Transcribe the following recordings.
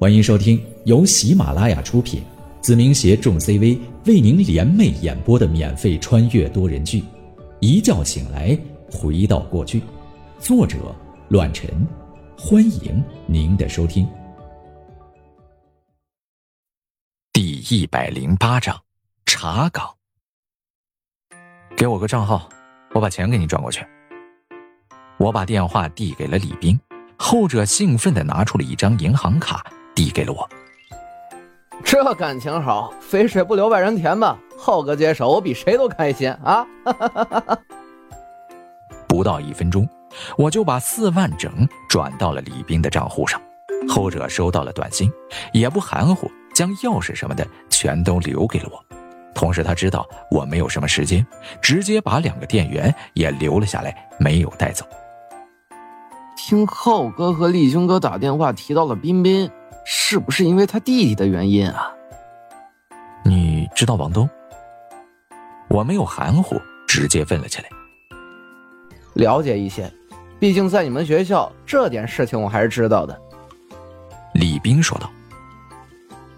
欢迎收听由喜马拉雅出品，子明携众 CV 为您联袂演播的免费穿越多人剧《一觉醒来回到过去》，作者：乱臣。欢迎您的收听。第一百零八章，查岗。给我个账号，我把钱给你转过去。我把电话递给了李斌，后者兴奋的拿出了一张银行卡。递给了我，这感情好，肥水不流外人田吧？浩哥接手，我比谁都开心啊！不到一分钟，我就把四万整转到了李斌的账户上，后者收到了短信，也不含糊，将钥匙什么的全都留给了我。同时，他知道我没有什么时间，直接把两个店员也留了下来，没有带走。听浩哥和立军哥打电话提到了彬彬。是不是因为他弟弟的原因啊？你知道王东？我没有含糊，直接问了起来。了解一些，毕竟在你们学校，这点事情我还是知道的。李斌说道：“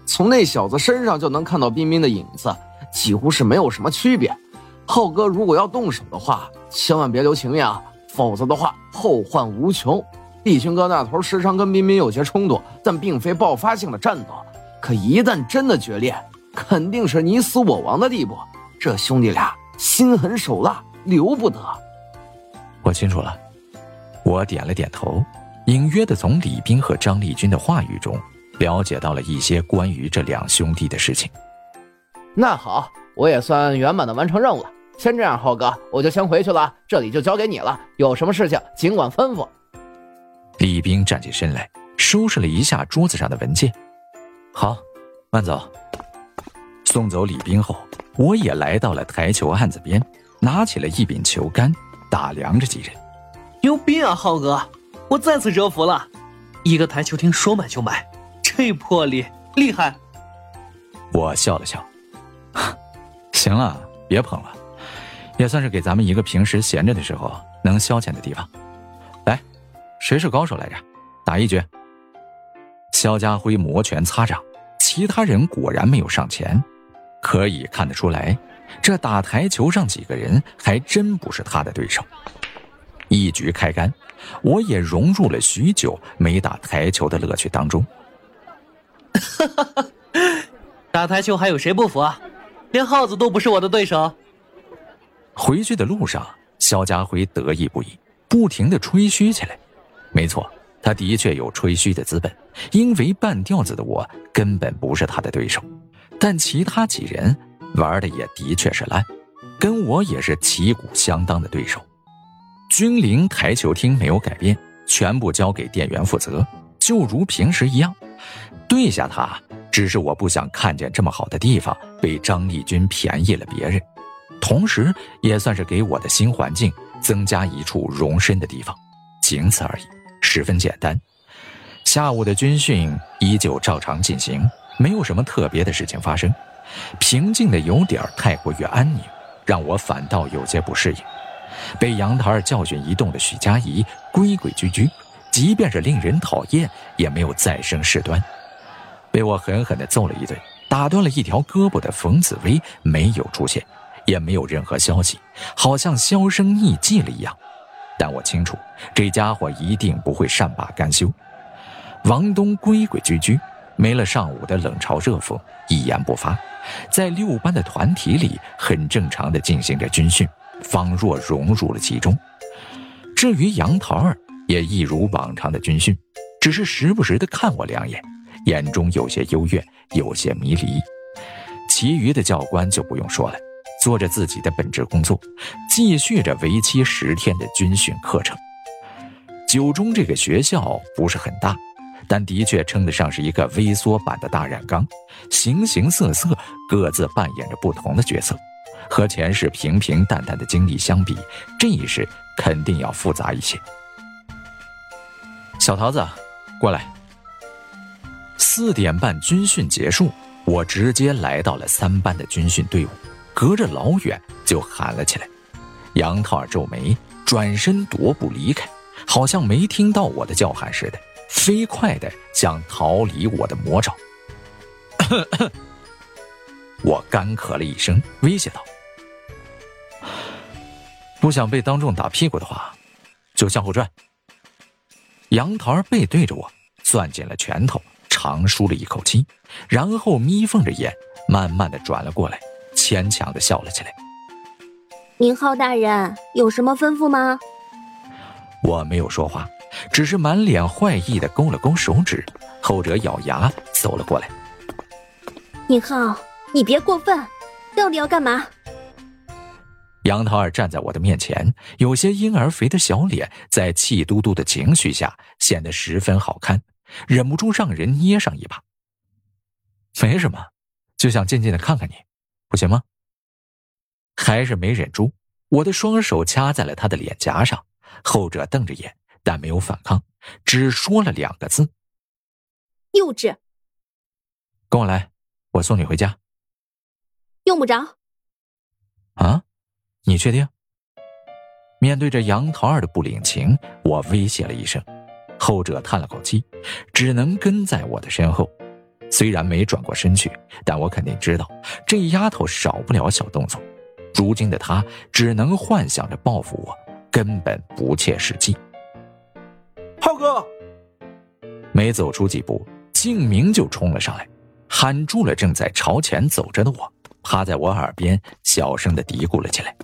从那小子身上就能看到彬彬的影子，几乎是没有什么区别。浩哥如果要动手的话，千万别留情面啊，否则的话后患无穷。”立勋哥那头时常跟彬彬有些冲突，但并非爆发性的战斗。可一旦真的决裂，肯定是你死我亡的地步。这兄弟俩心狠手辣，留不得。我清楚了，我点了点头，隐约的从李斌和张立军的话语中了解到了一些关于这两兄弟的事情。那好，我也算圆满的完成任务了。先这样，浩哥，我就先回去了，这里就交给你了。有什么事情尽管吩咐。李冰站起身来，收拾了一下桌子上的文件。好，慢走。送走李冰后，我也来到了台球案子边，拿起了一柄球杆，打量着几人。牛逼啊，浩哥！我再次折服了。一个台球厅说买就买，这魄力厉害。我笑了笑，行了，别捧了，也算是给咱们一个平时闲着的时候能消遣的地方。谁是高手来着？打一局。肖家辉摩拳擦掌，其他人果然没有上前。可以看得出来，这打台球上几个人还真不是他的对手。一局开杆，我也融入了许久没打台球的乐趣当中。哈哈哈打台球还有谁不服啊？连耗子都不是我的对手。回去的路上，肖家辉得意不已，不停的吹嘘起来。没错，他的确有吹嘘的资本，因为半吊子的我根本不是他的对手。但其他几人玩的也的确是烂，跟我也是旗鼓相当的对手。君临台球厅没有改变，全部交给店员负责，就如平时一样。对下他，只是我不想看见这么好的地方被张立军便宜了别人，同时也算是给我的新环境增加一处容身的地方，仅此而已。十分简单，下午的军训依旧照常进行，没有什么特别的事情发生，平静的有点太过于安宁，让我反倒有些不适应。被杨桃儿教训一动的许佳怡规规矩矩，即便是令人讨厌，也没有再生事端。被我狠狠地揍了一顿，打断了一条胳膊的冯紫薇没有出现，也没有任何消息，好像销声匿迹了一样。但我清楚，这家伙一定不会善罢甘休。王东规规矩矩，没了上午的冷嘲热讽，一言不发，在六班的团体里很正常的进行着军训，仿若融入了其中。至于杨桃儿，也一如往常的军训，只是时不时的看我两眼，眼中有些幽怨，有些迷离。其余的教官就不用说了。做着自己的本职工作，继续着为期十天的军训课程。九中这个学校不是很大，但的确称得上是一个微缩版的大染缸，形形色色，各自扮演着不同的角色。和前世平平淡淡的经历相比，这一世肯定要复杂一些。小桃子，过来。四点半军训结束，我直接来到了三班的军训队伍。隔着老远就喊了起来，杨桃儿皱眉，转身踱步离开，好像没听到我的叫喊似的，飞快的想逃离我的魔爪。我干咳了一声，威胁道：“不想被当众打屁股的话，就向后转。”杨桃儿背对着我，攥紧了拳头，长舒了一口气，然后眯缝着眼，慢慢的转了过来，牵强的笑了起来。宁浩大人有什么吩咐吗？我没有说话，只是满脸坏意的勾了勾手指。后者咬牙走了过来。宁浩。你别过分，到底要干嘛？杨桃儿站在我的面前，有些婴儿肥的小脸在气嘟嘟的情绪下显得十分好看，忍不住让人捏上一把。没什么，就想静静的看看你，不行吗？还是没忍住，我的双手掐在了他的脸颊上，后者瞪着眼，但没有反抗，只说了两个字：“幼稚。”跟我来，我送你回家。用不着。啊，你确定？面对着杨桃儿的不领情，我威胁了一声，后者叹了口气，只能跟在我的身后。虽然没转过身去，但我肯定知道这丫头少不了小动作。如今的她只能幻想着报复我，根本不切实际。浩哥，没走出几步，静明就冲了上来，喊住了正在朝前走着的我。趴在我耳边小声的嘀咕了起来：“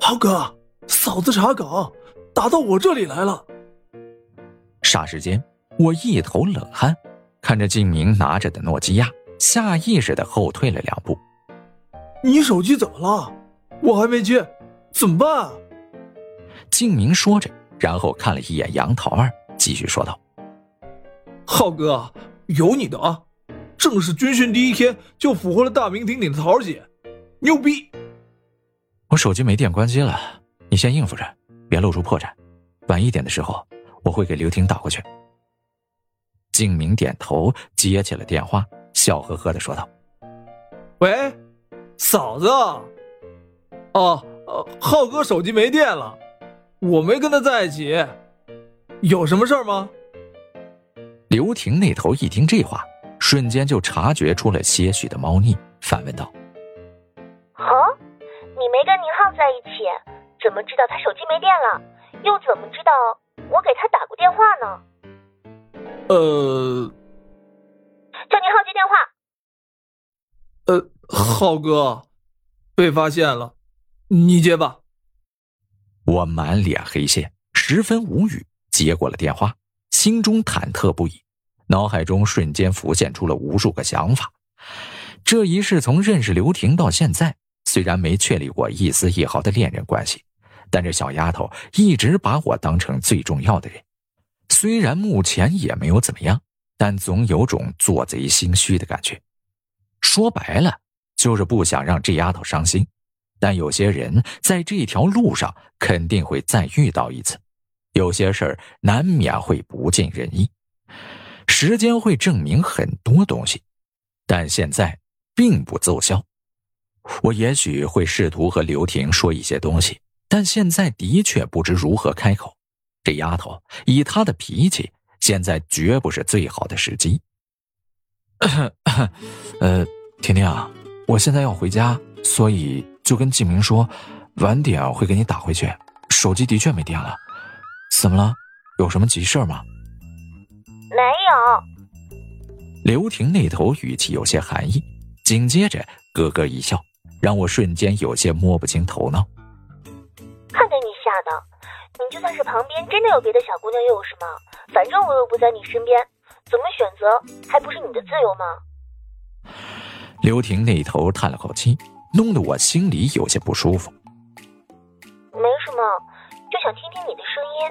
浩哥，嫂子查岗，打到我这里来了。”霎时间，我一头冷汗，看着静明拿着的诺基亚，下意识的后退了两步。“你手机怎么了？我还没接，怎么办？”静明说着，然后看了一眼杨桃儿，继续说道：“浩哥，有你的啊。”正式军训第一天就俘获了大名鼎鼎的桃儿姐，牛逼！我手机没电关机了，你先应付着，别露出破绽。晚一点的时候，我会给刘婷打过去。静明点头，接起了电话，笑呵呵的说道：“喂，嫂子。哦，呃，浩哥手机没电了，我没跟他在一起，有什么事儿吗？”刘婷那头一听这话。瞬间就察觉出了些许的猫腻，反问道：“啊，你没跟宁浩在一起，怎么知道他手机没电了？又怎么知道我给他打过电话呢？”呃，叫宁浩接电话。呃，浩哥，被发现了，你接吧。我满脸黑线，十分无语，接过了电话，心中忐忑不已。脑海中瞬间浮现出了无数个想法。这一世从认识刘婷到现在，虽然没确立过一丝一毫的恋人关系，但这小丫头一直把我当成最重要的人。虽然目前也没有怎么样，但总有种做贼心虚的感觉。说白了，就是不想让这丫头伤心。但有些人在这条路上肯定会再遇到一次，有些事儿难免会不尽人意。时间会证明很多东西，但现在并不奏效。我也许会试图和刘婷说一些东西，但现在的确不知如何开口。这丫头以她的脾气，现在绝不是最好的时机。呃，婷婷啊，我现在要回家，所以就跟静明说，晚点会给你打回去。手机的确没电了，怎么了？有什么急事吗？没有。刘婷那头语气有些寒意，紧接着咯咯一笑，让我瞬间有些摸不清头脑。你就算是旁边真的有别的小姑娘又有什么？反正我又不在你身边，怎么选择还不是你的自由吗？刘婷那头叹了口气，弄得我心里有些不舒服。没什么，就想听听你的声音。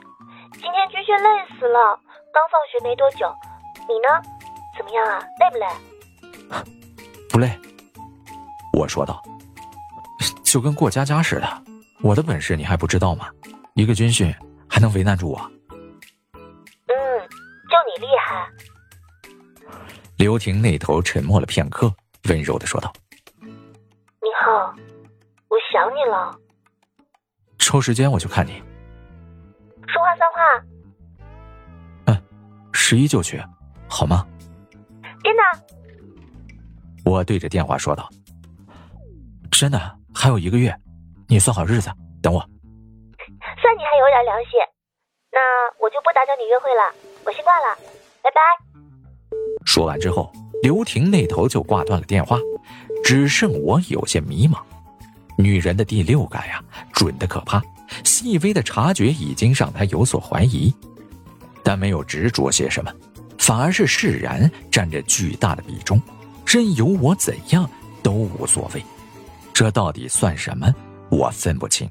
今天军训累死了。刚放学没多久，你呢？怎么样啊？累不累？不累。我说道，就跟过家家似的。我的本事你还不知道吗？一个军训还能为难住我？嗯，就你厉害。刘婷那头沉默了片刻，温柔的说道：“明浩，我想你了。抽时间我就看你。说话算话。”嗯十一就去，好吗？真的？我对着电话说道。真的，还有一个月，你算好日子，等我。算你还有点良心，那我就不打搅你约会了，我先挂了，拜拜。说完之后，刘婷那头就挂断了电话，只剩我有些迷茫。女人的第六感呀，准的可怕，细微的察觉已经让她有所怀疑，但没有执着些什么，反而是释然占着巨大的比重，任由我怎样都无所谓。这到底算什么？我分不清，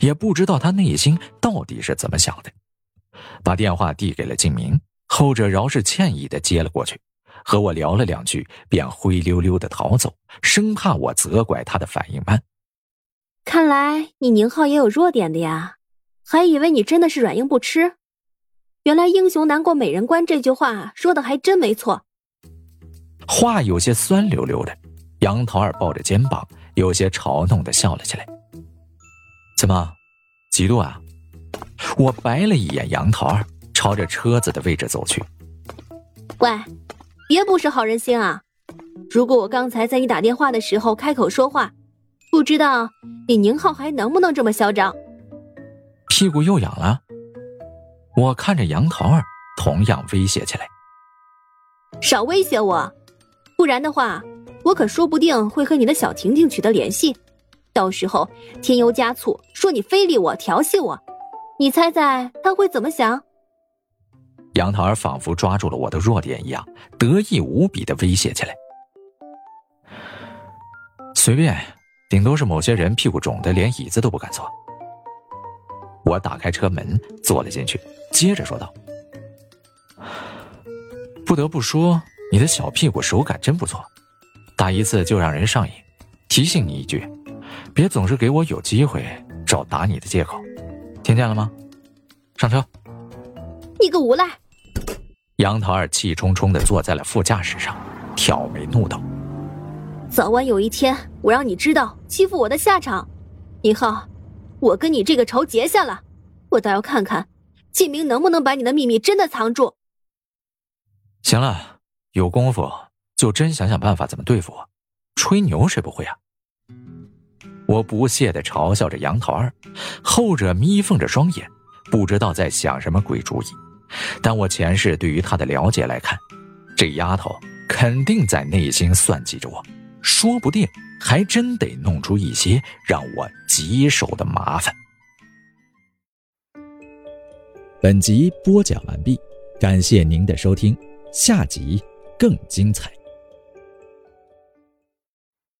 也不知道他内心到底是怎么想的。把电话递给了静明，后者饶是歉意的接了过去，和我聊了两句，便灰溜溜的逃走，生怕我责怪他的反应慢。看来你宁浩也有弱点的呀，还以为你真的是软硬不吃，原来“英雄难过美人关”这句话说的还真没错。话有些酸溜溜的，杨桃儿抱着肩膀，有些嘲弄的笑了起来。怎么，嫉妒啊？我白了一眼杨桃儿，朝着车子的位置走去。喂，别不识好人心啊！如果我刚才在你打电话的时候开口说话，不知道你宁浩还能不能这么嚣张？屁股又痒了。我看着杨桃儿，同样威胁起来。少威胁我，不然的话，我可说不定会和你的小婷婷取得联系，到时候添油加醋，说你非礼我、调戏我。你猜猜他会怎么想？杨桃儿仿佛抓住了我的弱点一样，得意无比的威胁起来。随便，顶多是某些人屁股肿的连椅子都不敢坐。我打开车门坐了进去，接着说道：“不得不说，你的小屁股手感真不错，打一次就让人上瘾。提醒你一句，别总是给我有机会找打你的借口。”听见了吗？上车！你个无赖！杨桃儿气冲冲的坐在了副驾驶上，挑眉怒道：“早晚有一天，我让你知道欺负我的下场。以后，我跟你这个仇结下了，我倒要看看季明能不能把你的秘密真的藏住。”行了，有功夫就真想想办法怎么对付我。吹牛谁不会啊？我不屑的嘲笑着杨桃儿，后者眯缝着双眼，不知道在想什么鬼主意。但我前世对于她的了解来看，这丫头肯定在内心算计着我，说不定还真得弄出一些让我棘手的麻烦。本集播讲完毕，感谢您的收听，下集更精彩。